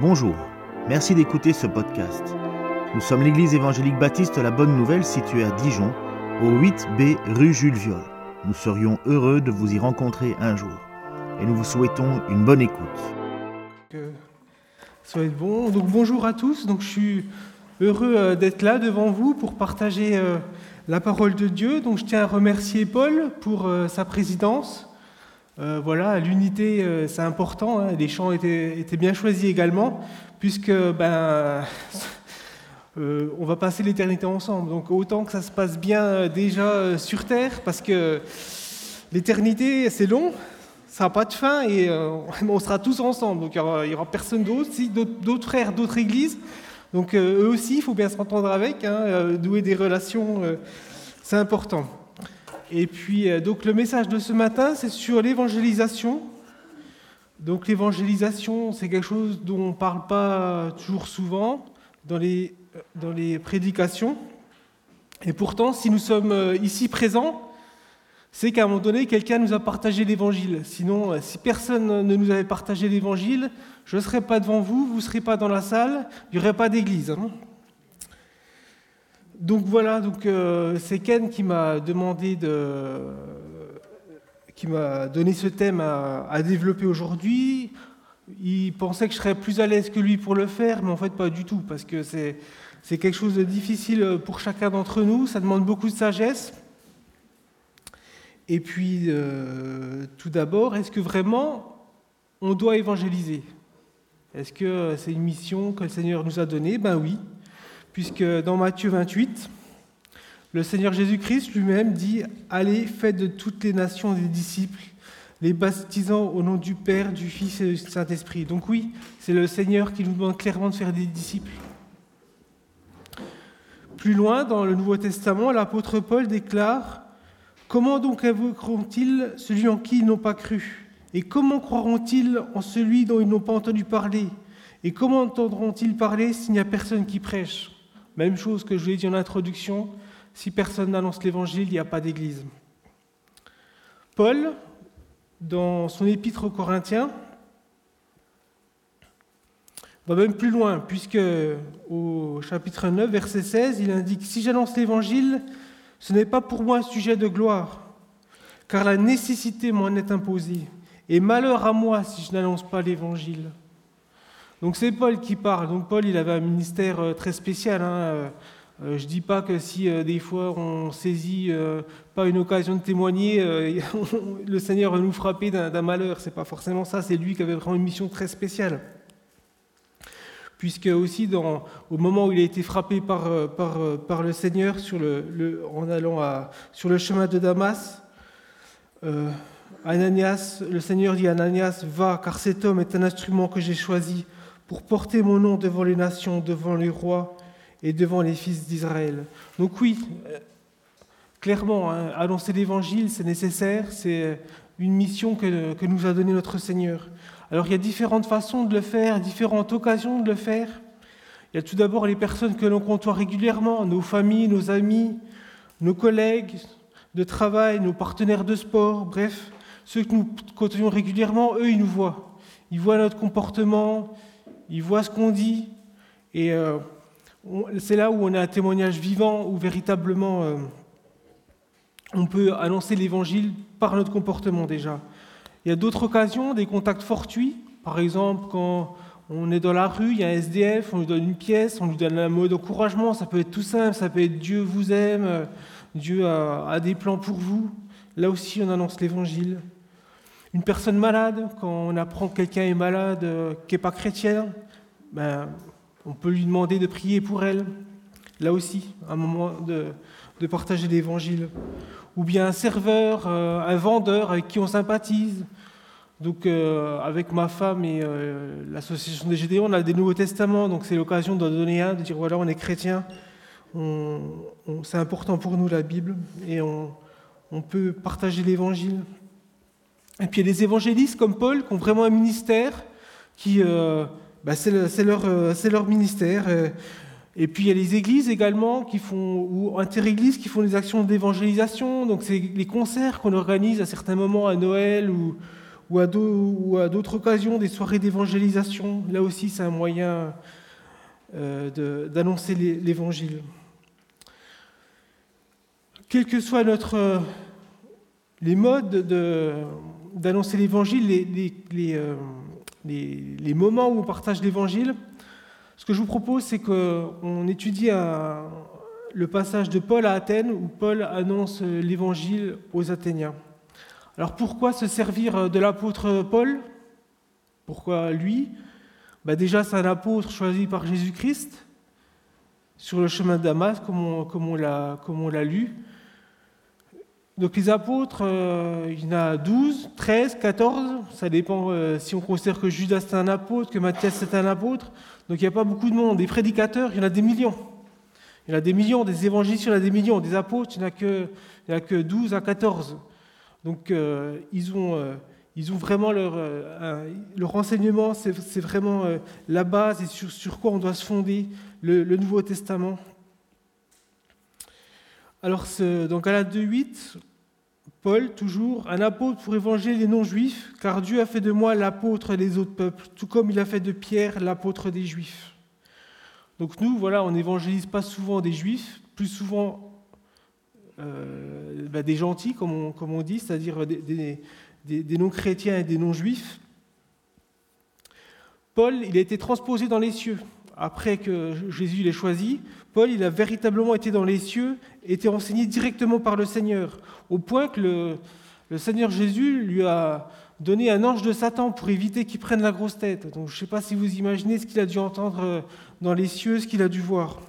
Bonjour, merci d'écouter ce podcast. Nous sommes l'église évangélique baptiste La Bonne Nouvelle située à Dijon, au 8B rue Jules Viol. Nous serions heureux de vous y rencontrer un jour et nous vous souhaitons une bonne écoute. Que bon. Donc bonjour à tous. Donc je suis heureux euh, d'être là devant vous pour partager euh, la parole de Dieu. Donc je tiens à remercier Paul pour euh, sa présidence. Voilà, l'unité, c'est important. Hein. Les chants étaient, bien choisis également, puisque ben, on va passer l'éternité ensemble. Donc autant que ça se passe bien déjà sur Terre, parce que l'éternité, c'est long, ça n'a pas de fin et euh, on sera tous ensemble. Donc il n'y aura, personne d'autre, si, d'autres frères, d'autres églises. Donc euh, eux aussi, il faut bien s'entendre avec, hein, euh, douer des relations, c'est important. Et puis, donc le message de ce matin, c'est sur l'évangélisation. Donc l'évangélisation, c'est quelque chose dont on ne parle pas toujours souvent dans les, dans les prédications. Et pourtant, si nous sommes ici présents, c'est qu'à un moment donné, quelqu'un nous a partagé l'évangile. Sinon, euh, si personne ne nous avait partagé l'évangile, je ne serais pas devant vous, vous ne serez pas dans la salle, il n'y aurait pas d'église. Hein. Donc voilà, donc, euh, c'est Ken qui m'a demandé de. qui m'a donné ce thème à, développer aujourd'hui. Il pensait que je serais plus à l'aise que lui pour le faire, mais en fait, pas du tout, parce que c'est, c'est quelque chose de difficile pour chacun d'entre nous, ça demande beaucoup de sagesse. Et puis, euh, tout d'abord, est-ce que vraiment on doit évangéliser? Est-ce que c'est une mission que le Seigneur nous a donnée? Ben oui, puisque dans Matthieu 28, le Seigneur Jésus-Christ lui-même dit Allez, faites de toutes les nations des disciples, les baptisant au nom du Père, du Fils et du Saint-Esprit. Donc oui, c'est le Seigneur qui nous demande clairement de faire des disciples. Plus loin, dans le Nouveau Testament, l'apôtre Paul déclare Comment donc invoqueront-ils celui en qui ils n'ont pas cru? Et comment croiront-ils en celui dont ils n'ont pas entendu parler? Et comment entendront-ils parler s'il n'y a personne qui prêche? Même chose que je vous ai dit en introduction, si personne n'annonce l'évangile, il n'y a pas d'église. Paul, dans son épître aux Corinthiens, va même plus loin, puisque au chapitre 9, verset 16, il indique Si j'annonce l'évangile, ce n'est pas pour moi un sujet de gloire, car la nécessité m'en est imposée, et malheur à moi si je n'annonce pas l'Évangile. Donc c'est Paul qui parle. Donc Paul, il avait un ministère euh, très spécial. Hein. Euh, euh, je ne dis pas que si des fois on saisit pas une occasion de témoigner, le Seigneur va nous frapper d'un malheur. C'est pas forcément ça. C'est lui qui avait vraiment une mission très spéciale puisque aussi au moment où il a été frappé par, le Seigneur en allant sur le chemin de Damas, Ananias, le Seigneur dit à Ananias, va, car cet homme est un instrument que j'ai choisi pour porter mon nom devant les nations, devant les rois et devant les fils d'Israël. Donc oui, clairement, hein, annoncer l'Évangile, c'est nécessaire, c'est une mission que, que nous a donnée notre Seigneur. Alors il y a différentes façons de le faire, différentes occasions de le faire. Il y a tout d'abord les personnes que l'on côtoie régulièrement, nos familles, nos amis, nos collègues de travail, nos partenaires de sport, bref, ceux que nous côtoyons régulièrement, eux, ils nous voient. Ils voient notre comportement, ils voient ce qu'on dit, et euh, c'est là où on a un témoignage vivant, où véritablement euh, on peut annoncer l'évangile par notre comportement déjà. Il y a d'autres occasions, des contacts fortuits. Par exemple, quand on est dans la rue, il y a un SDF, on lui donne une pièce, on lui donne un mot d'encouragement. Ça peut être tout simple, ça peut être Dieu vous aime, Dieu a, des plans pour vous. Là aussi, on annonce l'évangile. Une personne malade, quand on apprend que quelqu'un est malade, euh, qui n'est pas chrétien, ben, on peut lui demander de prier pour elle. Là aussi, un moment de, partager l'évangile ou bien un serveur, euh, un vendeur avec qui on sympathise. Donc euh, avec ma femme et euh, l'association des Gédéons, on a des Nouveaux Testaments, donc c'est l'occasion d'en donner un, de dire voilà, on est chrétien, c'est important pour nous la Bible, et on, peut partager l'Évangile. Et puis il y a des évangélistes comme Paul qui ont vraiment un ministère, qui, bah, c'est leur, ministère. Et puis il y a les églises également qui font, ou inter-églises qui font des actions d'évangélisation. Donc c'est les concerts qu'on organise à certains moments à Noël ou, à d'autres occasions, des soirées d'évangélisation. Là aussi, c'est un moyen euh, d'annoncer l'Évangile. Quels que soient notre, les modes d'annoncer l'Évangile, les, euh, les, moments où on partage l'Évangile, ce que je vous propose, c'est qu'on étudie le passage de Paul à Athènes où Paul annonce l'Évangile aux Athéniens. Alors pourquoi se servir de l'apôtre Paul? Pourquoi lui? Bah Déjà, c'est un apôtre choisi par Jésus-Christ sur le chemin de Damas, comme on, comme on l'a lu. Donc les apôtres, euh, il y en a 12, 13, 14, ça dépend euh, si on considère que Judas c'est un apôtre, que Matthias c'est un apôtre. Donc il n'y a pas beaucoup de monde. Des prédicateurs, il y en a des millions. Il y en a des millions, des évangélistes, il y en a des millions. Des apôtres, il n'y en, a que 12 à 14. Donc euh, ils, ont, vraiment leur, le renseignement, c'est vraiment la base et sur, sur, quoi on doit se fonder le, Nouveau Testament. Alors à la 2.8, Paul, toujours, un apôtre pour évangéliser les non-juifs, car Dieu a fait de moi l'apôtre des autres peuples, tout comme il a fait de Pierre l'apôtre des juifs. Donc nous, voilà, on n'évangélise pas souvent des juifs, plus souvent euh, bah, des gentils, comme on, dit, c'est-à-dire des, non-chrétiens et des non-juifs. Paul, il a été transposé dans les cieux. Après que Jésus l'ait choisi, Paul, il a véritablement été dans les cieux, été enseigné directement par le Seigneur, au point que le, Seigneur Jésus lui a donné un ange de Satan pour éviter qu'il prenne la grosse tête. Donc je ne sais pas si vous imaginez ce qu'il a dû entendre euh, dans les cieux, ce qu'il a dû voir.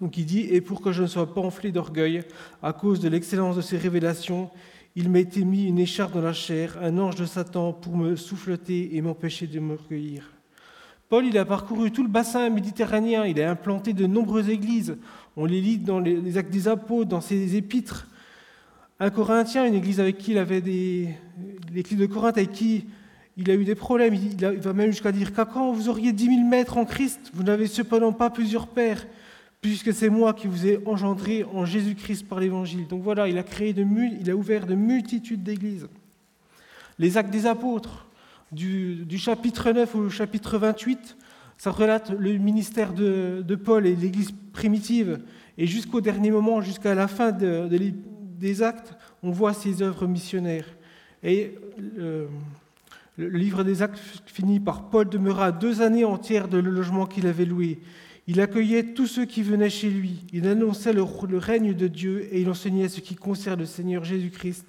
Donc il dit, et pour que je ne sois pas enflé d'orgueil à cause de l'excellence de ses révélations, il m'a été mis une écharpe dans la chair, un ange de Satan pour me souffleter et m'empêcher de me recueillir. Paul, il a parcouru tout le bassin méditerranéen, il a implanté de nombreuses églises. On les lit dans les actes des apôtres, dans ses épîtres. Un Corinthien, une église avec qui il avait des. L'église de Corinthe avec qui il a eu des problèmes. Il, va même jusqu'à dire qu'à quand vous auriez dix mille mètres en Christ, vous n'avez cependant pas plusieurs pères puisque c'est moi qui vous ai engendré en Jésus-Christ par l'Évangile. Donc voilà, il a créé de, il a ouvert de multitudes d'églises. Les actes des apôtres, du, chapitre 9 au chapitre 28, ça relate le ministère de, Paul et l'Église primitive. Et jusqu'au dernier moment, jusqu'à la fin des actes, on voit ses œuvres missionnaires. Et euh, le livre des actes finit par Paul demeura deux années entières de le logement qu'il avait loué. Il accueillait tous ceux qui venaient chez lui. Il annonçait le, règne de Dieu et il enseignait ce qui concerne le Seigneur Jésus-Christ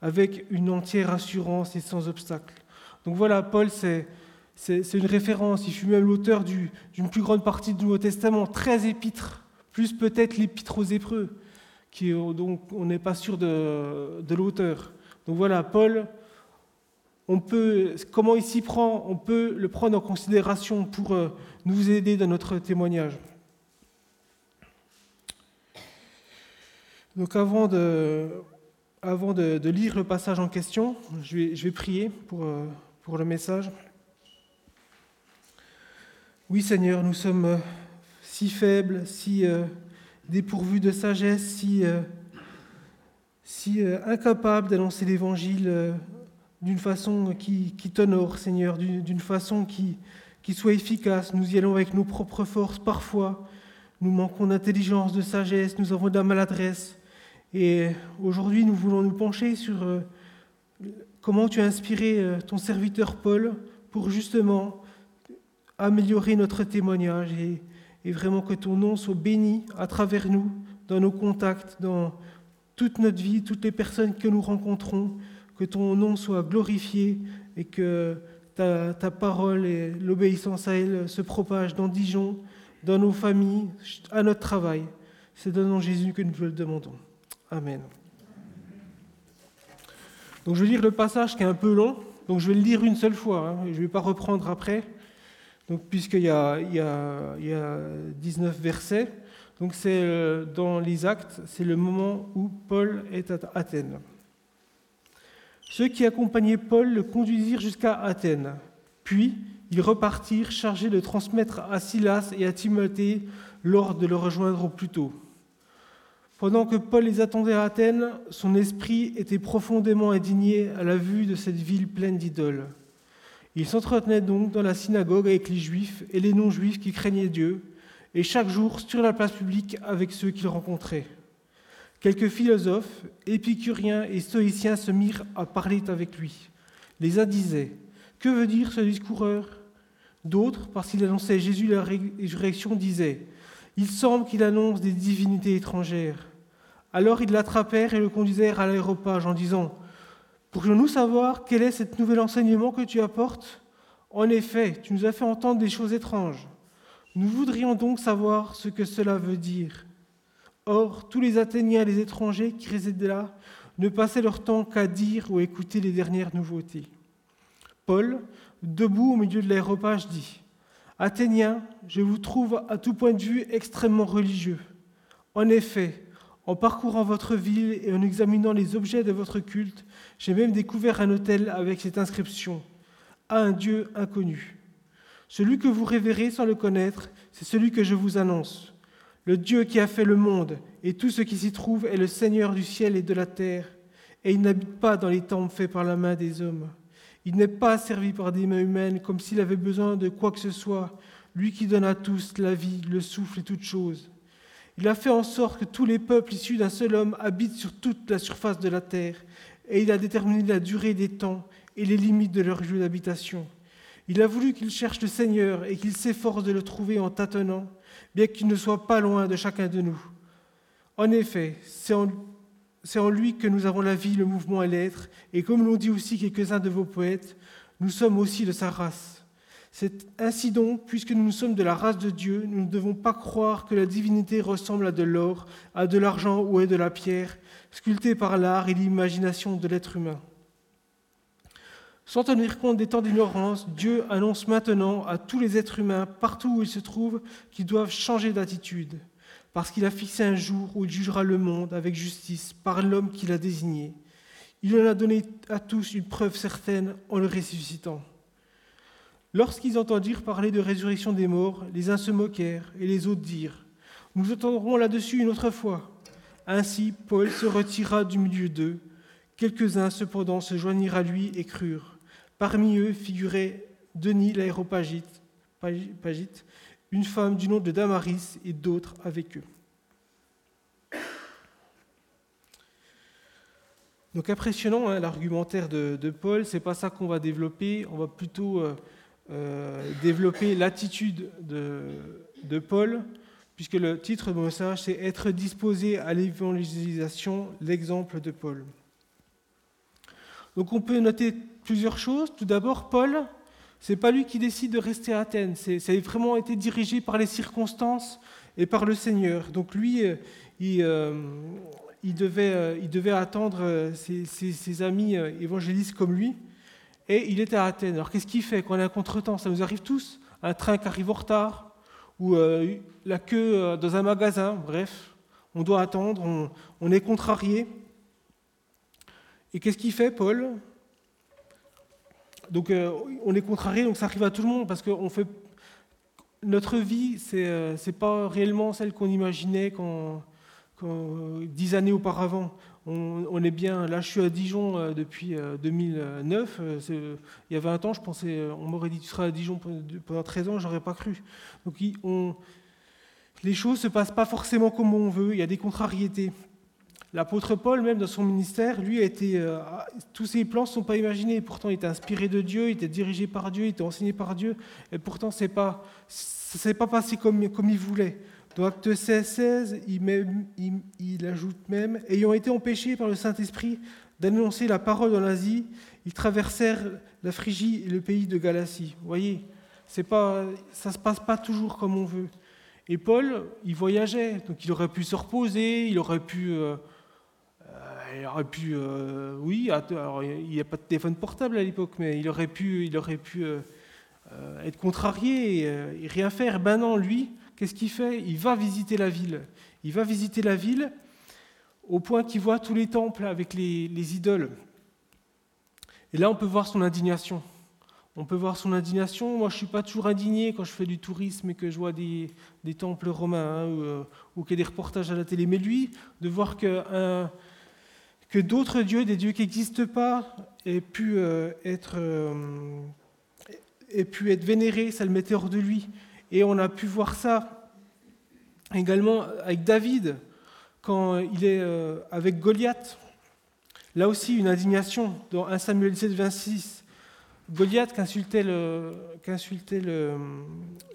avec une entière assurance et sans obstacle. Donc voilà, Paul, c'est, une référence. Il fut même l'auteur d'une plus grande partie du Nouveau Testament, 13 épîtres, plus peut-être l'épître aux Hébreux, qui, donc on n'est pas sûr de, l'auteur. Donc voilà, Paul, on peut, comment il s'y prend, on peut le prendre en considération pour euh, nous aider dans notre témoignage. Donc avant de, lire le passage en question, je vais, je vais prier pour, euh, pour le message. Oui Seigneur, nous sommes euh, si faibles, si dépourvus de sagesse, si, si incapables d'annoncer l'Évangile d'une façon qui, t'honore, Seigneur, d'une façon qui, qui soit efficace. Nous y allons avec nos propres forces parfois. Nous manquons d'intelligence, de sagesse, nous avons de la maladresse. Et aujourd'hui, nous voulons nous pencher sur euh, comment tu as inspiré euh, ton serviteur Paul pour justement améliorer notre témoignage et, vraiment que ton nom soit béni à travers nous, dans nos contacts, dans toute notre vie, toutes les personnes que nous rencontrons que ton nom soit glorifié et que ta, parole et l'obéissance à elle se propagent dans Dijon, dans nos familles, à notre travail. C'est dans nom Jésus que nous te le demandons. Amen. Je vais lire le passage qui est un peu long, donc je vais le lire une seule fois, hein, je ne vais pas reprendre après, puisqu'il y a, y, a, il y a 19 versets. Donc c'est euh, dans les actes, c'est le moment où Paul est à Athènes. Ceux qui accompagnaient Paul le conduisirent jusqu'à Athènes. Puis ils repartirent chargés de transmettre à Silas et à Timothée l'ordre de le rejoindre au plus tôt. Pendant que Paul les attendait à Athènes, son esprit était profondément indigné à la vue de cette ville pleine d'idoles. Il s'entretenait donc dans la synagogue avec les juifs et les non-juifs qui craignaient Dieu, et chaque jour sur la place publique avec ceux qu'il rencontrait. Quelques philosophes, épicuriens et stoïciens se mirent à parler avec lui. Les uns disaient Que veut dire ce discoureur? D'autres, parce qu'il annonçait Jésus la résurrection, disaient Il semble qu'il annonce des divinités étrangères. Alors ils l'attrapèrent et le conduisirent à l'aéropage en disant Pourrions-nous savoir quel est ce nouvel enseignement que tu apportes? En effet, tu nous as fait entendre des choses étranges. Nous voudrions donc savoir ce que cela veut dire. Or, tous les Athéniens et les étrangers qui résidaient là ne passaient leur temps qu'à dire ou écouter les dernières nouveautés. Paul, debout au milieu de l'aéropage, dit Athéniens, je vous trouve à tout point de vue extrêmement religieux. En effet, en parcourant votre ville et en examinant les objets de votre culte, j'ai même découvert un hôtel avec cette inscription À un Dieu inconnu. Celui que vous révérez sans le connaître, c'est celui que je vous annonce. Le Dieu qui a fait le monde et tout ce qui s'y trouve est le Seigneur du ciel et de la terre, et il n'habite pas dans les temples faits par la main des hommes. Il n'est pas servi par des mains humaines comme s'il avait besoin de quoi que ce soit, lui qui donne à tous la vie, le souffle et toutes choses. Il a fait en sorte que tous les peuples issus d'un seul homme habitent sur toute la surface de la terre, et il a déterminé la durée des temps et les limites de leur lieu d'habitation. Il a voulu qu'ils cherchent le Seigneur et qu'ils s'efforcent de le trouver en tâtonnant, bien qu'il ne soit pas loin de chacun de nous. En effet, c'est en, lui que nous avons la vie, le mouvement et l'être, et comme l'ont dit aussi quelques-uns de vos poètes, nous sommes aussi de sa race. C'est ainsi donc, puisque nous sommes de la race de Dieu, nous ne devons pas croire que la divinité ressemble à de l'or, à de l'argent ou à de la pierre, sculptée par l'art et l'imagination de l'être humain. Sans tenir compte des temps d'ignorance, Dieu annonce maintenant à tous les êtres humains, partout où ils se trouvent, qu'ils doivent changer d'attitude, parce qu'il a fixé un jour où il jugera le monde avec justice par l'homme qu'il a désigné. Il en a donné à tous une preuve certaine en le ressuscitant. Lorsqu'ils entendirent parler de résurrection des morts, les uns se moquèrent et les autres dirent Nous entendrons là-dessus une autre fois. Ainsi, Paul se retira du milieu d'eux. Quelques-uns, cependant, se joignirent à lui et crurent. Parmi eux figurait Denis l'aéropagite, une femme du nom de Damaris et d'autres avec eux. Donc impressionnant hein, l'argumentaire de, de, Paul, c'est pas ça qu'on va développer, on va plutôt euh, euh, développer l'attitude de, Paul, puisque le titre de mon message c'est Être disposé à l'évangélisation, l'exemple de Paul. Donc on peut noter plusieurs choses. Tout d'abord, Paul, c'est pas lui qui décide de rester à Athènes. Ça a vraiment été dirigé par les circonstances et par le Seigneur. Donc lui, euh, il, il, devait, euh, il devait, attendre ses, ses, amis évangélistes comme lui. Et il était à Athènes. Alors qu'est-ce qu'il fait quand on a un contretemps? Ça nous arrive tous. Un train qui arrive en retard, ou la queue dans un magasin, bref. On doit attendre, on, est contrarié. Et qu'est-ce qu'il fait, Paul? Donc euh, on est contrarié, donc ça arrive à tout le monde parce que notre vie, c'est n'est euh, pas réellement celle qu'on imaginait dix années auparavant. On, est bien. Là, je suis à Dijon euh, depuis 2009. il y a 20 ans, je pensais, on m'aurait dit tu seras à Dijon pendant 13 ans, j'aurais pas cru. Donc les choses se passent pas forcément comme on veut. Il y a des contrariétés. L'apôtre Paul, même dans son ministère, lui, a été, euh, tous ses plans ne sont pas imaginés. Pourtant, il était inspiré de Dieu, il était dirigé par Dieu, il était enseigné par Dieu. Et pourtant, ce n'est pas, s'est pas passé comme il voulait. Dans Acte 16, 16 il, il, ajoute même Ayant été empêchés par le Saint-Esprit d'annoncer la parole en Asie, ils traversèrent la Phrygie et le pays de Galatie. Vous voyez, ça ne se passe pas toujours comme on veut. Et Paul, il voyageait, donc il aurait pu se reposer, il aurait pu. Euh, il aurait pu, euh, oui, il n'y a pas de téléphone portable à l'époque, mais il aurait pu, il aurait pu euh, euh, être contrarié et, rien faire. Ben non, lui, qu'est-ce qu'il fait? Il va visiter la ville. Il va visiter la ville au point qu'il voit tous les temples avec les, idoles. Et là, on peut voir son indignation. On peut voir son indignation. Moi, je ne suis pas toujours indigné quand je fais du tourisme et que je vois des, temples romains hein, ou, euh, ou qu'il y a des reportages à la télé. Mais lui, de voir que, que d'autres dieux, des dieux qui n'existent pas, aient pu, euh, être, euh, aient pu être vénérés, ça le mettait hors de lui. Et on a pu voir ça également avec David, quand il est avec Goliath. Là aussi, une indignation dans 1 Samuel 7, 26. Goliath qui insultait le,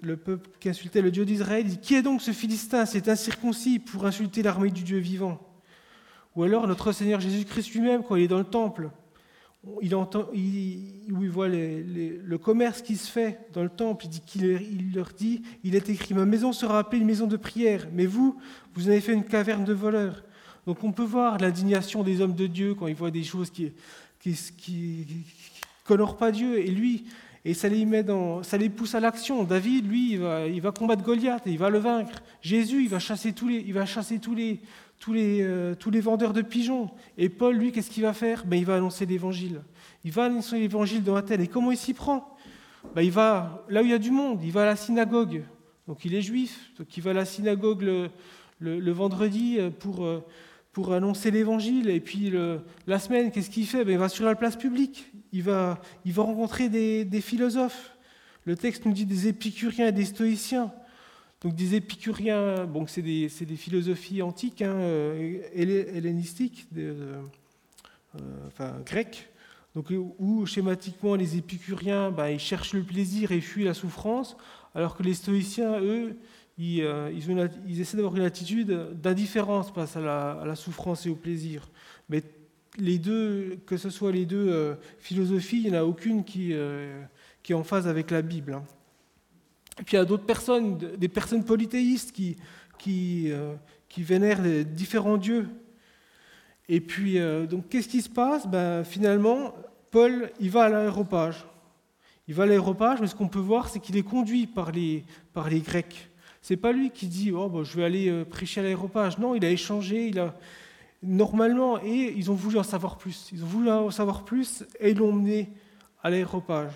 le, peuple, le Dieu d'Israël, dit Qui est donc ce Philistin? C'est incirconcis pour insulter l'armée du Dieu vivant. Ou alors notre Seigneur Jésus-Christ lui-même, quand il est dans le temple, il entend, où voit le commerce qui se fait dans le temple, il, il leur dit Il est écrit Ma maison sera appelée une maison de prière, mais vous, vous avez fait une caverne de voleurs. Donc on peut voir l'indignation des hommes de Dieu quand ils voient des choses qui, qui, qu'honore pas Dieu. Et lui, et ça les pousse à l'action. David, lui, il va, il va combattre Goliath et il va le vaincre. Jésus, il va chasser tous les, il va chasser tous les, tous les, euh, tous les vendeurs de pigeons. Et Paul, lui, qu'est-ce qu'il va faire? Ben, Il va annoncer l'évangile. Il va annoncer l'évangile dans Athènes. Et comment il s'y prend? Ben, Il va là où il y a du monde, il va à la synagogue. Donc il est juif, donc il va à la synagogue le, vendredi euh, pour, euh, pour annoncer l'évangile. Et puis la semaine, qu'est-ce qu'il fait? Ben, Il va sur la place publique il va, il va rencontrer des, philosophes. Le texte nous dit des épicuriens et des stoïciens. Donc des épicuriens, bon, c'est des, philosophies antiques, hein, euh, hellénistiques, euh, enfin grecques, donc, où schématiquement les épicuriens, bah, ils cherchent le plaisir et fuient la souffrance, alors que les stoïciens, eux, ils, euh, essaient d'avoir une attitude d'indifférence face à la, souffrance et au plaisir. Mais les deux, que ce soit les deux euh, philosophies, il n'y en a aucune qui, euh, qui, est en phase avec la Bible. Hein. Et puis il y a d'autres personnes, des personnes polythéistes qui, qui, euh, qui vénèrent les différents dieux. Et puis, donc, qu'est-ce qui se passe? Ben, Finalement, Paul, il va à l'aéropage. Il va à l'aéropage, mais ce qu'on peut voir, c'est qu'il est conduit par les, par les Grecs. C'est pas lui qui dit oh, ben, je vais aller prêcher à l'aéropage. Non, il a échangé, il a, normalement, et ils ont voulu en savoir plus. Ils ont voulu en savoir plus et ils l'ont mené à l'aéropage.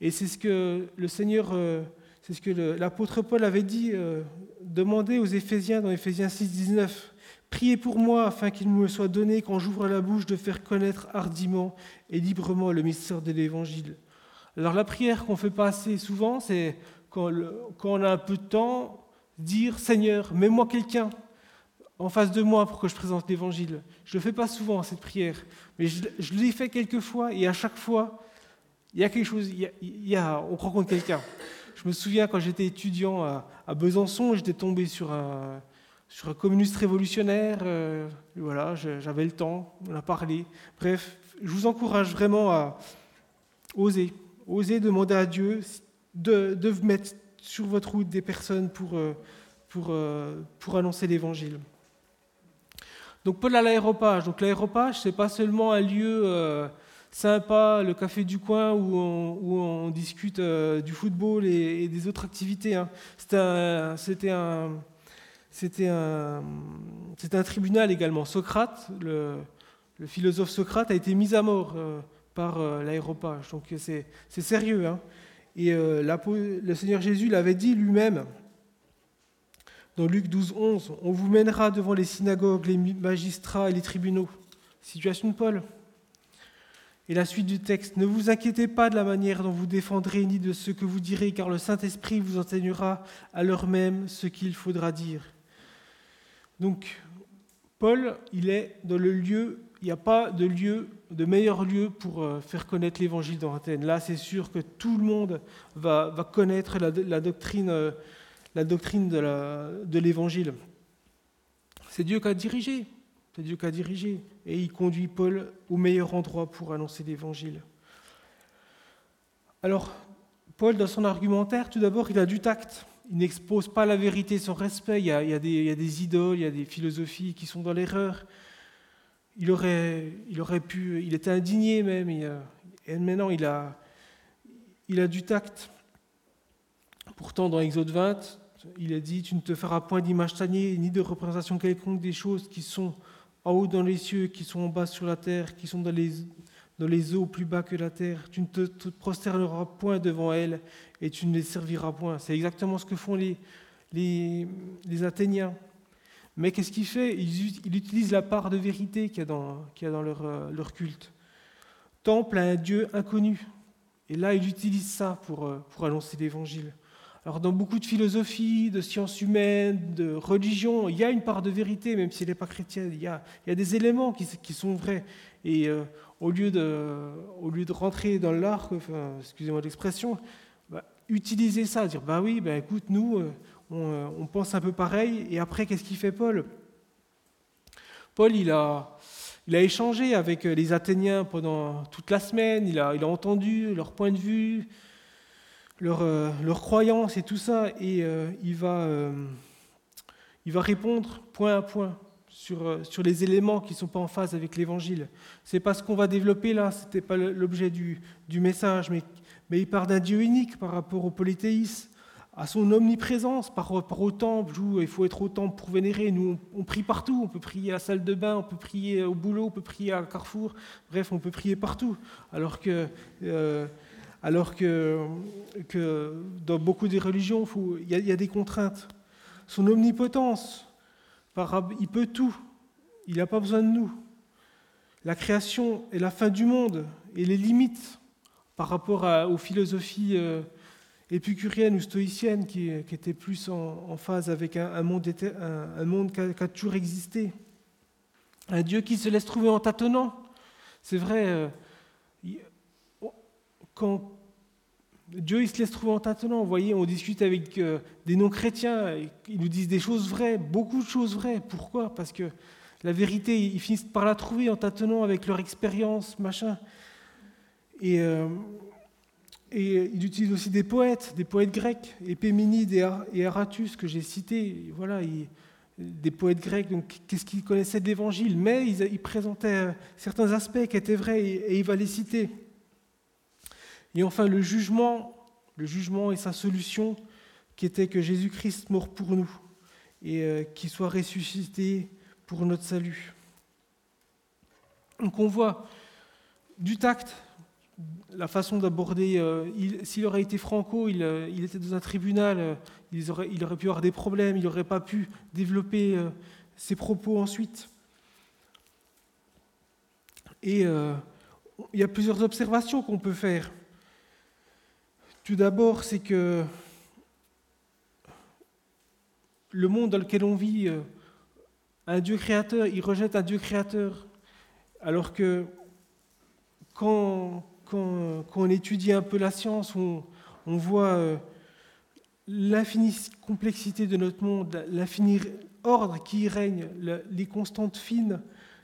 Et c'est ce que le Seigneur, euh, c'est ce que l'apôtre Paul avait dit, euh, demandez aux Éphésiens dans Éphésiens 6, 19, priez pour moi afin qu'il me soit donné quand j'ouvre la bouche de faire connaître hardiment et librement le mystère de l'Évangile. Alors la prière qu'on fait pas assez souvent, c'est quand, on a un peu de temps, dire Seigneur, mets-moi quelqu'un en face de moi pour que je présente l'évangile. Je ne le fais pas souvent, cette prière, mais je, l'ai fait quelques fois et à chaque fois, il y a quelque chose, il y a, quelqu'un. Je me souviens quand j'étais étudiant à, Besançon, j'étais tombé sur un, sur un communiste révolutionnaire. Euh, voilà, j'avais le temps, on a parlé. Bref, je vous encourage vraiment à oser, oser demander à Dieu de, de mettre sur votre route des personnes pour, euh, pour, euh, pour annoncer l'évangile. Donc Paul à l'aéropage. Donc l'aéropage, c'est pas seulement un lieu sympa, le café du coin où on, discute euh, du football et, des autres activités. Hein. C'était un, tribunal également. Socrate, le, philosophe Socrate, a été mis à mort euh, par l'aéropage. Donc c'est sérieux. Hein. Et le Seigneur Jésus l'avait dit lui-même dans Luc 12, 11, on vous mènera devant les synagogues, les magistrats et les tribunaux. Situation de Paul. Et la suite du texte, ne vous inquiétez pas de la manière dont vous défendrez ni de ce que vous direz, car le Saint-Esprit vous enseignera à l'heure même ce qu'il faudra dire. Donc, Paul, il est dans le lieu, il n'y a pas de lieu, de meilleur lieu pour euh, faire connaître l'évangile dans Athènes. Là, c'est sûr que tout le monde va, connaître la, doctrine euh, la doctrine de l'évangile. C'est Dieu qui a dirigé. C'est Dieu qui a dirigé. Et il conduit Paul au meilleur endroit pour annoncer l'évangile. Alors, Paul, dans son argumentaire, tout d'abord, il a du tact. Il n'expose pas la vérité sans respect. Il y, a, des, idoles, il y a des philosophies qui sont dans l'erreur. Il aurait, il aurait pu, il était indigné même, et, maintenant il a, il a du tact. Pourtant, dans Exode 20, il a dit Tu ne te feras point d'image taillée, ni de représentation quelconque des choses qui sont en haut dans les cieux, qui sont en bas sur la terre, qui sont dans les, dans les eaux plus bas que la terre. Tu ne te, prosterneras point devant elles et tu ne les serviras point. C'est exactement ce que font les, Athéniens. Mais qu'est-ce qu'il fait il, utilise la part de vérité qu'il y a dans, euh, leur, culte. Temple à un Dieu inconnu. Et là, il utilise ça euh, pour annoncer l'Évangile. Alors dans beaucoup de philosophies, de sciences humaines, de religion, il y a une part de vérité, même si elle n'est pas chrétienne. Il y a, des éléments qui, sont vrais. Et euh, au, lieu de, rentrer dans l'arc, excusez-moi l'expression, bah, utiliser ça, dire bah oui, bah écoute, nous, euh, on, euh, on, pense un peu pareil. Et après, qu'est-ce qu'il fait Paul? Paul, il a, échangé avec les Athéniens pendant toute la semaine, il a entendu leur point de vue, leur, euh, croyance et tout ça, et euh, il, va, euh, il va répondre point à point sur, sur les éléments qui ne sont pas en phase avec l'Évangile. C'est pas ce qu'on va développer là, ce n'était pas l'objet du, du, message, mais, mais il parle d'un Dieu unique par rapport au polythéisme, à son omniprésence par rapport au temple, où il faut être au temple pour vénérer. Nous, on, prie partout, on peut prier à la salle de bain, on peut prier au boulot, on peut prier à Carrefour, bref, on peut prier partout. Alors que alors que, dans beaucoup des religions, il y, a des contraintes. Son omnipotence, il peut tout, il n'a pas besoin de nous. La création et la fin du monde et les limites par rapport aux philosophies euh, épicuriennes ou stoïciennes qui, étaient plus en, phase avec un, monde, qui, a, toujours existé. Un Dieu qui se laisse trouver en tâtonnant. C'est vrai, euh, quand Dieu il se laisse trouver en tâtonnant, vous voyez, on discute avec euh, des non-chrétiens, ils nous disent des choses vraies, beaucoup de choses vraies. Pourquoi? Parce que la vérité, ils finissent par la trouver en tâtonnant avec leur expérience, machin. Et, euh, et il utilise aussi des poètes, des poètes grecs, Épéménide et Aratus, que j'ai cités. Voilà, des poètes grecs, donc qu'est-ce qu'ils connaissaient de l'Évangile? Mais ils, présentaient euh, certains aspects qui étaient vrais et, et il va les citer. Et enfin, le jugement, le jugement et sa solution, qui était que Jésus-Christ mort pour nous et euh, qu'il soit ressuscité pour notre salut. Donc on voit du tact, la façon d'aborder. Euh, s'il aurait été franco, il, euh, était dans un tribunal, il aurait, il, aurait, pu avoir des problèmes, il n'aurait pas pu développer ses propos ensuite. Et il y a plusieurs observations qu'on peut faire. Tout d'abord, c'est que le monde dans lequel on vit, euh, un Dieu créateur, il rejette un Dieu créateur. Alors que quand, on étudie un peu la science, on, voit euh, l'infinie complexité de notre monde, l'infini ordre qui y règne, les constantes fines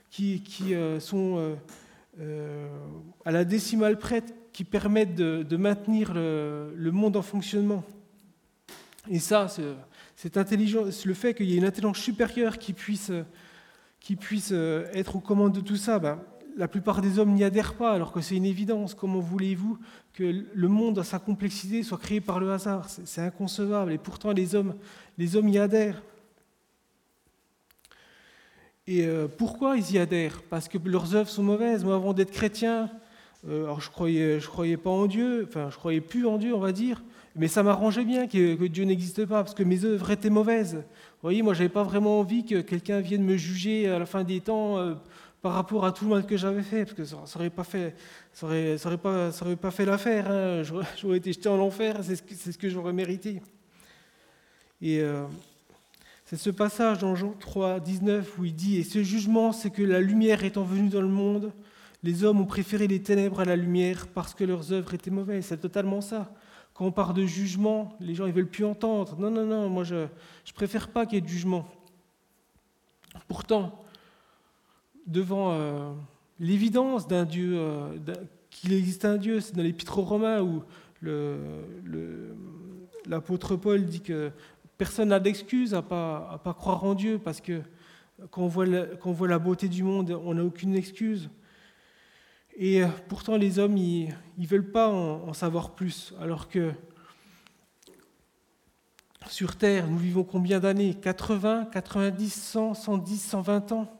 qui, euh, sont à la décimale prête qui permettent de, maintenir le, monde en fonctionnement. Et ça, c'est intelligent, le fait qu'il y ait une intelligence supérieure qui puisse, qui puisse euh, être aux commandes de tout ça, ben, la plupart des hommes n'y adhèrent pas, alors que c'est une évidence. Comment voulez-vous que le monde, à sa complexité, soit créé par le hasard? C'est inconcevable. Et pourtant, les hommes, les hommes y adhèrent. Et euh, pourquoi ils y adhèrent? Parce que leurs œuvres sont mauvaises. Moi, avant d'être chrétien, alors je croyais, je croyais pas en Dieu, enfin je croyais plus en Dieu, on va dire, mais ça m'arrangeait bien que, Dieu n'existe pas, parce que mes œuvres étaient mauvaises. Vous voyez, moi j'avais pas vraiment envie que quelqu'un vienne me juger à la fin des temps euh, par rapport à tout le mal que j'avais fait, parce que ça n'aurait pas fait, ça aurait, pas, pas fait l'affaire. Hein. J'aurais été jeté en enfer, c'est ce, ce que, j'aurais mérité. Et euh, c'est ce passage dans Jean 3, 19 où il dit Et ce jugement, c'est que la lumière étant venue dans le monde, les hommes ont préféré les ténèbres à la lumière parce que leurs œuvres étaient mauvaises. C'est totalement ça. Quand on parle de jugement, les gens ne veulent plus entendre. Non, non, non, moi je ne préfère pas qu'il y ait de jugement. Pourtant, devant euh, l'évidence d'un Dieu, euh, qu'il existe un Dieu, c'est dans l'Épître aux Romains où l'apôtre Paul dit que personne n'a d'excuse à ne pas, croire en Dieu parce que quand on voit la beauté du monde, on n'a aucune excuse. Et euh, pourtant, les hommes, ils ne veulent pas en, savoir plus, alors que sur Terre, nous vivons combien d'années? 80, 90, 100, 110, 120 ans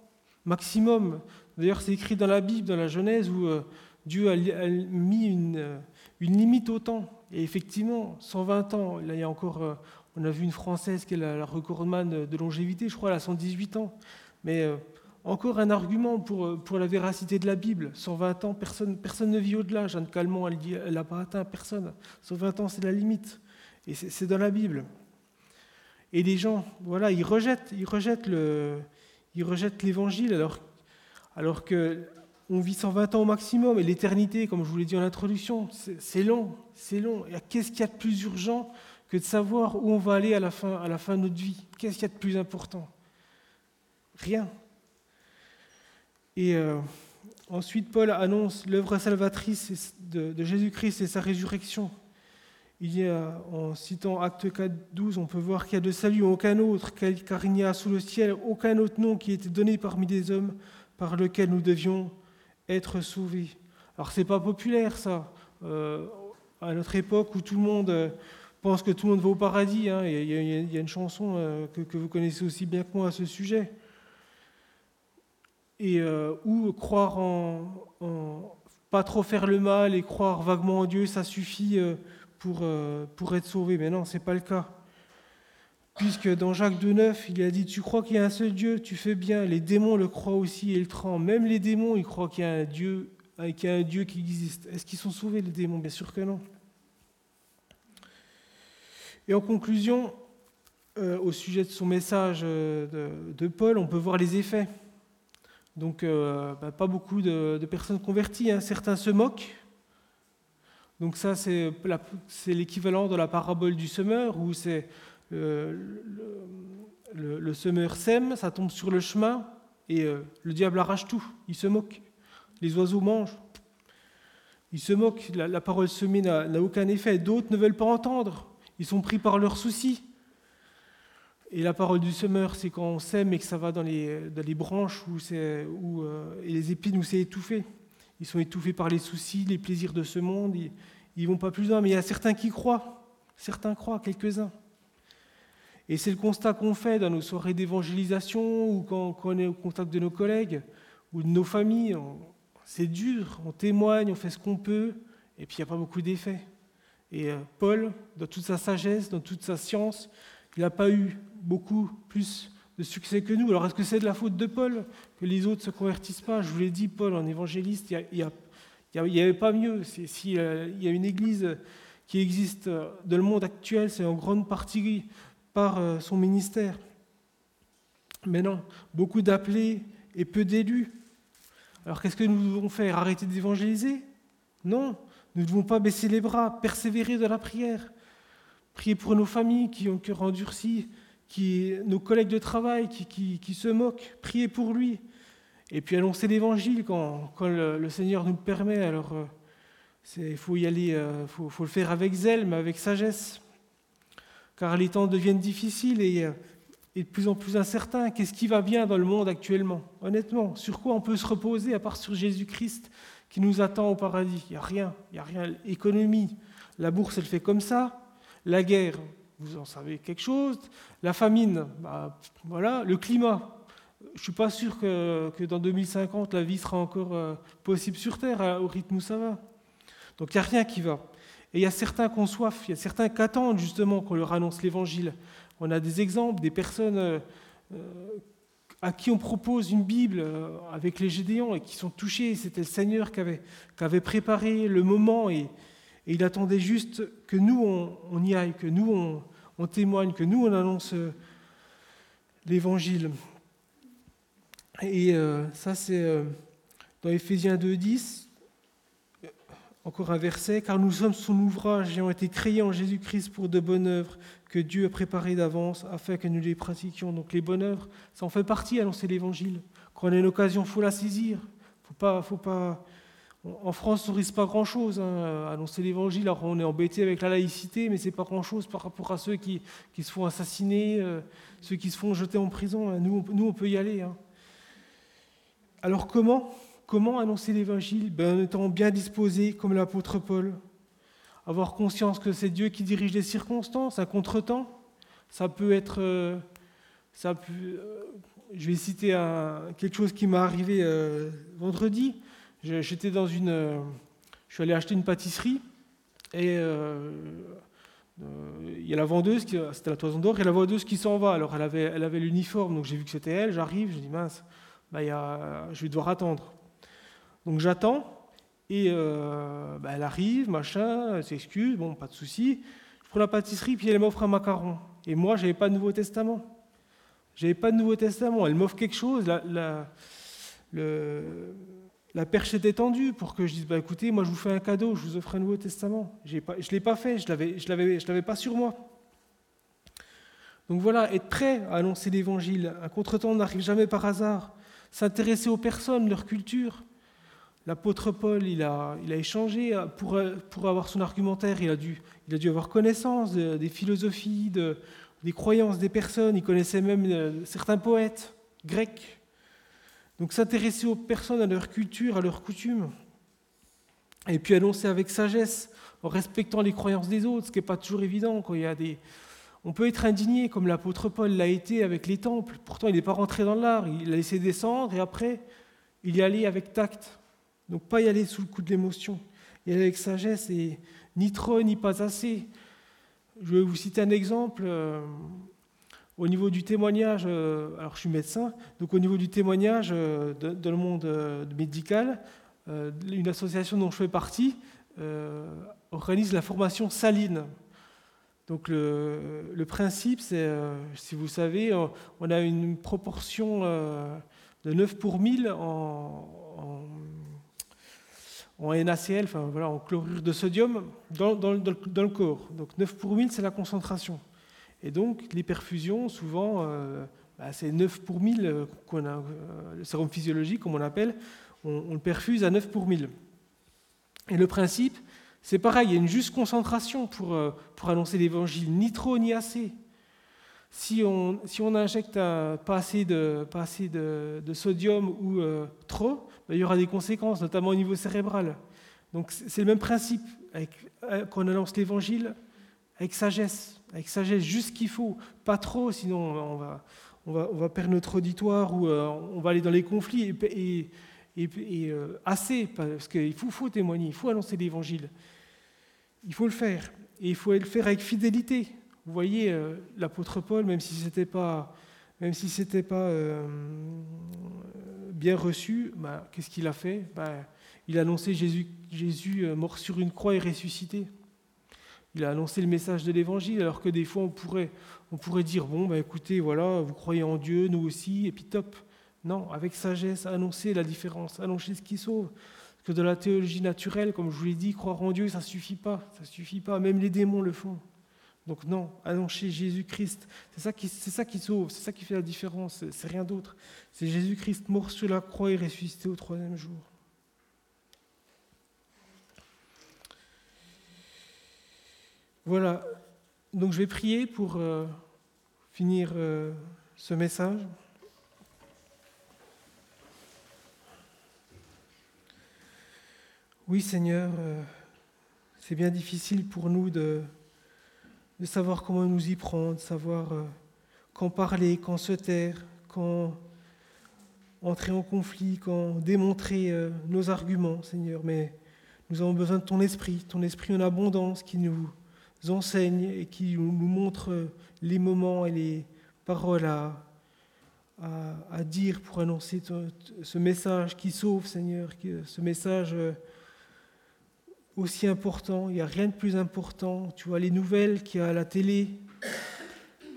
maximum. D'ailleurs, c'est écrit dans la Bible, dans la Genèse, où euh, Dieu a, mis une, une, limite au temps. Et effectivement, 120 ans, là il y a encore, euh, on a vu une Française qui est la, recordman de longévité, je crois, elle a 118 ans. Mais euh, encore un argument pour, euh, pour la véracité de la Bible. 120 ans, personne, ne vit au-delà. Jeanne Calment, elle n'a pas atteint personne. 120 ans, c'est la limite. Et c'est dans la Bible. Et les gens, voilà, ils rejettent, ils rejettent l'Évangile alors, alors que on vit 120 ans au maximum et l'éternité, comme je vous l'ai dit en introduction, c'est long, c'est long. Qu'est-ce qu'il y a de plus urgent que de savoir où on va aller à la fin, à la fin de notre vie? Qu'est-ce qu'il y a de plus important? Rien. Et euh, ensuite, Paul annonce l'œuvre salvatrice de, Jésus-Christ et sa résurrection. Il y a, en citant Acte 4, 12, on peut voir qu'il y a de salut aucun autre, car il n'y a sous le ciel aucun autre nom qui ait été donné parmi des hommes par lequel nous devions être sauvés. Alors c'est pas populaire ça, euh, à notre époque où tout le monde euh, pense que tout le monde va au paradis. Hein, il, y a, une chanson que, vous connaissez aussi bien que moi à ce sujet et euh, ou croire en, pas trop faire le mal et croire vaguement en Dieu, ça suffit euh, pour, euh, pour être sauvé. Mais non, ce n'est pas le cas. Puisque dans Jacques 2,9, il a dit Tu crois qu'il y a un seul Dieu, tu fais bien. Les démons le croient aussi et le tremblent. Même les démons, ils croient qu'il y a un Dieu, qu'il y a un Dieu qui existe. Est-ce qu'ils sont sauvés, les démons? Bien sûr que non. Et en conclusion, au sujet de son message de, de Paul, on peut voir les effets. Donc, euh, bah, pas beaucoup de, personnes converties. Hein. Certains se moquent. Donc, ça, c'est l'équivalent de la parabole du semeur, où c'est euh, le, semeur sème, ça tombe sur le chemin, et euh, le diable arrache tout. Il se moque. Les oiseaux mangent. Il se moque. La, la parole semée n'a aucun effet. D'autres ne veulent pas entendre. Ils sont pris par leurs soucis. Et la parole du semeur, c'est quand on sème et que ça va dans les, branches euh, et les épines où c'est étouffé. Ils sont étouffés par les soucis, les plaisirs de ce monde. Ils ne vont pas plus loin, mais il y a certains qui croient. Certains croient, quelques-uns. Et c'est le constat qu'on fait dans nos soirées d'évangélisation ou quand, on est au contact de nos collègues ou de nos familles. C'est dur, on témoigne, on fait ce qu'on peut, et puis il n'y a pas beaucoup d'effets. Et euh, Paul, dans toute sa sagesse, dans toute sa science, il n'a pas eu beaucoup plus de succès que nous. Alors est-ce que c'est de la faute de Paul que les autres ne se convertissent pas? Je vous l'ai dit, Paul, en évangéliste, il n'y avait pas mieux. S'il euh, y a une église qui existe dans le monde actuel, c'est en grande partie par euh, son ministère. Mais non, beaucoup d'appelés et peu d'élus. Alors qu'est-ce que nous devons faire? Arrêter d'évangéliser? Non, nous ne devons pas baisser les bras, persévérer dans la prière, prier pour nos familles qui ont le cœur endurci, nos collègues de travail qui, se moquent, priez pour lui. Et puis annoncer l'évangile quand, le, Seigneur nous le permet. Alors, euh, il faut y aller, il euh, faut, le faire avec zèle, mais avec sagesse. Car les temps deviennent difficiles et, euh, de plus en plus incertains. Qu'est-ce qui va bien dans le monde actuellement? Honnêtement, sur quoi on peut se reposer à part sur Jésus-Christ qui nous attend au paradis? Il n'y a rien, il n'y a rien. Économie, la bourse, elle fait comme ça. La guerre, vous en savez quelque chose. La famine, bah, voilà. Le climat, je ne suis pas sûr que, dans 2050, la vie sera encore euh, possible sur Terre, hein, au rythme où ça va. Donc il n'y a rien qui va. Et il y a certains qu'on soif, il y a certains qui attendent justement qu'on leur annonce l'Évangile. On a des exemples, des personnes euh, euh, à qui on propose une Bible avec les Gédéons et qui sont touchés. C'était le Seigneur qui avait, préparé le moment et, et il attendait juste que nous, on, y aille, que nous, on, témoigne, que nous, on annonce euh, l'Évangile. Et euh, ça, c'est euh, dans Éphésiens 2.10, encore un verset, car nous sommes son ouvrage et ont été créés en Jésus-Christ pour de bonnes œuvres que Dieu a préparées d'avance afin que nous les pratiquions. Donc les bonnes œuvres, ça en fait partie, annoncer l'Évangile. Quand on a une occasion, il faut la saisir. Il ne faut pas, faut pas en France, on ne risque pas grand-chose hein, annoncer l'évangile. Alors on est embêté avec la laïcité, mais ce n'est pas grand-chose par rapport à ceux qui, se font assassiner, euh, ceux qui se font jeter en prison. Hein. Nous, on, peut y aller. Hein. Alors comment annoncer l'évangile? Ben, En étant bien disposé, comme l'apôtre Paul. Avoir conscience que c'est Dieu qui dirige les circonstances, un contretemps. Ça peut être. Euh, ça euh, je vais citer quelque chose qui m'est arrivé vendredi J'étais dans une. je suis allé acheter une pâtisserie et il y a la vendeuse, c'était la toison d'or, et la vendeuse qui s'en va. Alors elle avait, elle avait l'uniforme, donc j'ai vu que c'était elle, j'arrive, je dis mince, bah, y a, je vais devoir attendre. Donc j'attends, et euh, bah, elle arrive, machin, elle s'excuse, bon, pas de souci. Je prends la pâtisserie, puis elle m'offre un macaron. Et moi, j'avais pas de Nouveau Testament. J'avais pas de Nouveau Testament. Elle m'offre quelque chose, la, le, la perche était tendue pour que je dise bah, écoutez, moi je vous fais un cadeau, je vous offre un Nouveau Testament. Je ne l'ai pas fait, je ne l'avais, pas sur moi. Donc voilà, être prêt à annoncer l'Évangile. Un contretemps n'arrive jamais par hasard. S'intéresser aux personnes, leur culture. L'apôtre Paul, il a, échangé pour, avoir son argumentaire, il a dû, il a dû avoir connaissance des philosophies, de, des croyances des personnes. Il connaissait même euh, certains poètes grecs. Donc s'intéresser aux personnes, à leur culture, à leurs coutumes, et puis annoncer avec sagesse, en respectant les croyances des autres, ce qui n'est pas toujours évident il y a des... On peut être indigné, comme l'apôtre Paul l'a été avec les temples. Pourtant, il n'est pas rentré dans l'art, il a laissé descendre, et après, il y allait avec tact. Donc pas y aller sous le coup de l'émotion, y aller avec sagesse, et ni trop, ni pas assez. Je vais vous citer un exemple. Au niveau du témoignage, euh, alors je suis médecin, donc au niveau du témoignage euh, dans le monde euh, médical, une association dont je fais partie organise la formation saline. Donc le, le principe, c'est, si vous savez, on a une proportion de 9 pour 1000 en, NaCl, enfin voilà, en chlorure de sodium dans, dans, dans le corps. Donc 9 pour 1000, c'est la concentration. Et donc, les perfusions, souvent, euh, bah, c'est 9 pour 1000 euh, qu'on euh, le sérum physiologique, comme on l'appelle, on, le perfuse à 9 pour 1000. Et le principe, c'est pareil, il y a une juste concentration pour, pour annoncer l'évangile, ni trop ni assez. Si on, si on injecte pas assez de, pas assez de, sodium ou trop, bah, il y aura des conséquences, notamment au niveau cérébral. Donc c'est le même principe. quand on annonce l'évangile, avec sagesse, avec sagesse, juste ce qu'il faut, pas trop, sinon on va, perdre notre auditoire ou euh, on va aller dans les conflits, et, euh, assez, parce qu'il faut, faut, témoigner, il faut annoncer l'évangile. Il faut le faire, et il faut le faire avec fidélité. Vous voyez, euh, l'apôtre Paul, même si ce n'était pas, même si c'était pas bien reçu, bah, qu'est-ce qu'il a fait? Bah, Il a annoncé Jésus mort sur une croix et ressuscité. Il a annoncé le message de l'évangile, alors que des fois on pourrait, dire bon, bah, écoutez, voilà, vous croyez en Dieu, nous aussi, et puis top. Non, avec sagesse, annoncer la différence, annoncer ce qui sauve. Parce que de la théologie naturelle, comme je vous l'ai dit, croire en Dieu, ça ne suffit pas. Ça suffit pas. Même les démons le font. Donc non, annoncer Jésus-Christ, c'est ça qui sauve, c'est ça qui fait la différence, c'est rien d'autre. C'est Jésus-Christ mort sur la croix et ressuscité au troisième jour. Voilà, donc je vais prier pour euh, finir euh, ce message. Oui Seigneur, euh, c'est bien difficile pour nous de, de, savoir comment nous y prendre, savoir quand parler, quand se taire, quand entrer en conflit, quand démontrer nos arguments, Seigneur. Mais nous avons besoin de ton esprit, ton esprit en abondance qui nous enseigne et qui nous montre les moments et les paroles à, à, dire pour annoncer ce message qui sauve, Seigneur, ce message euh, aussi important. Il n'y a rien de plus important. Tu vois les nouvelles qu'il y a à la télé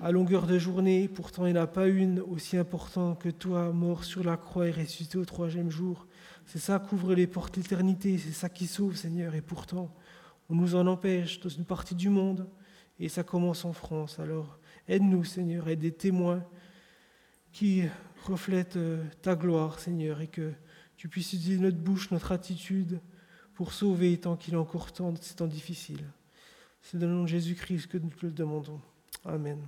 à longueur de journée, pourtant il n'y en a pas une aussi importante que toi, mort sur la croix et ressuscité au troisième jour. C'est ça qui ouvre les portes de l'éternité, c'est ça qui sauve, Seigneur, et pourtant on nous en empêche dans une partie du monde, et ça commence en France. Alors aide-nous, Seigneur, aide des témoins qui reflètent euh, ta gloire, Seigneur, et que tu puisses utiliser notre bouche, notre attitude pour sauver tant qu'il est encore temps, c'est temps difficile. C'est dans le nom de Jésus-Christ que nous te le demandons. Amen.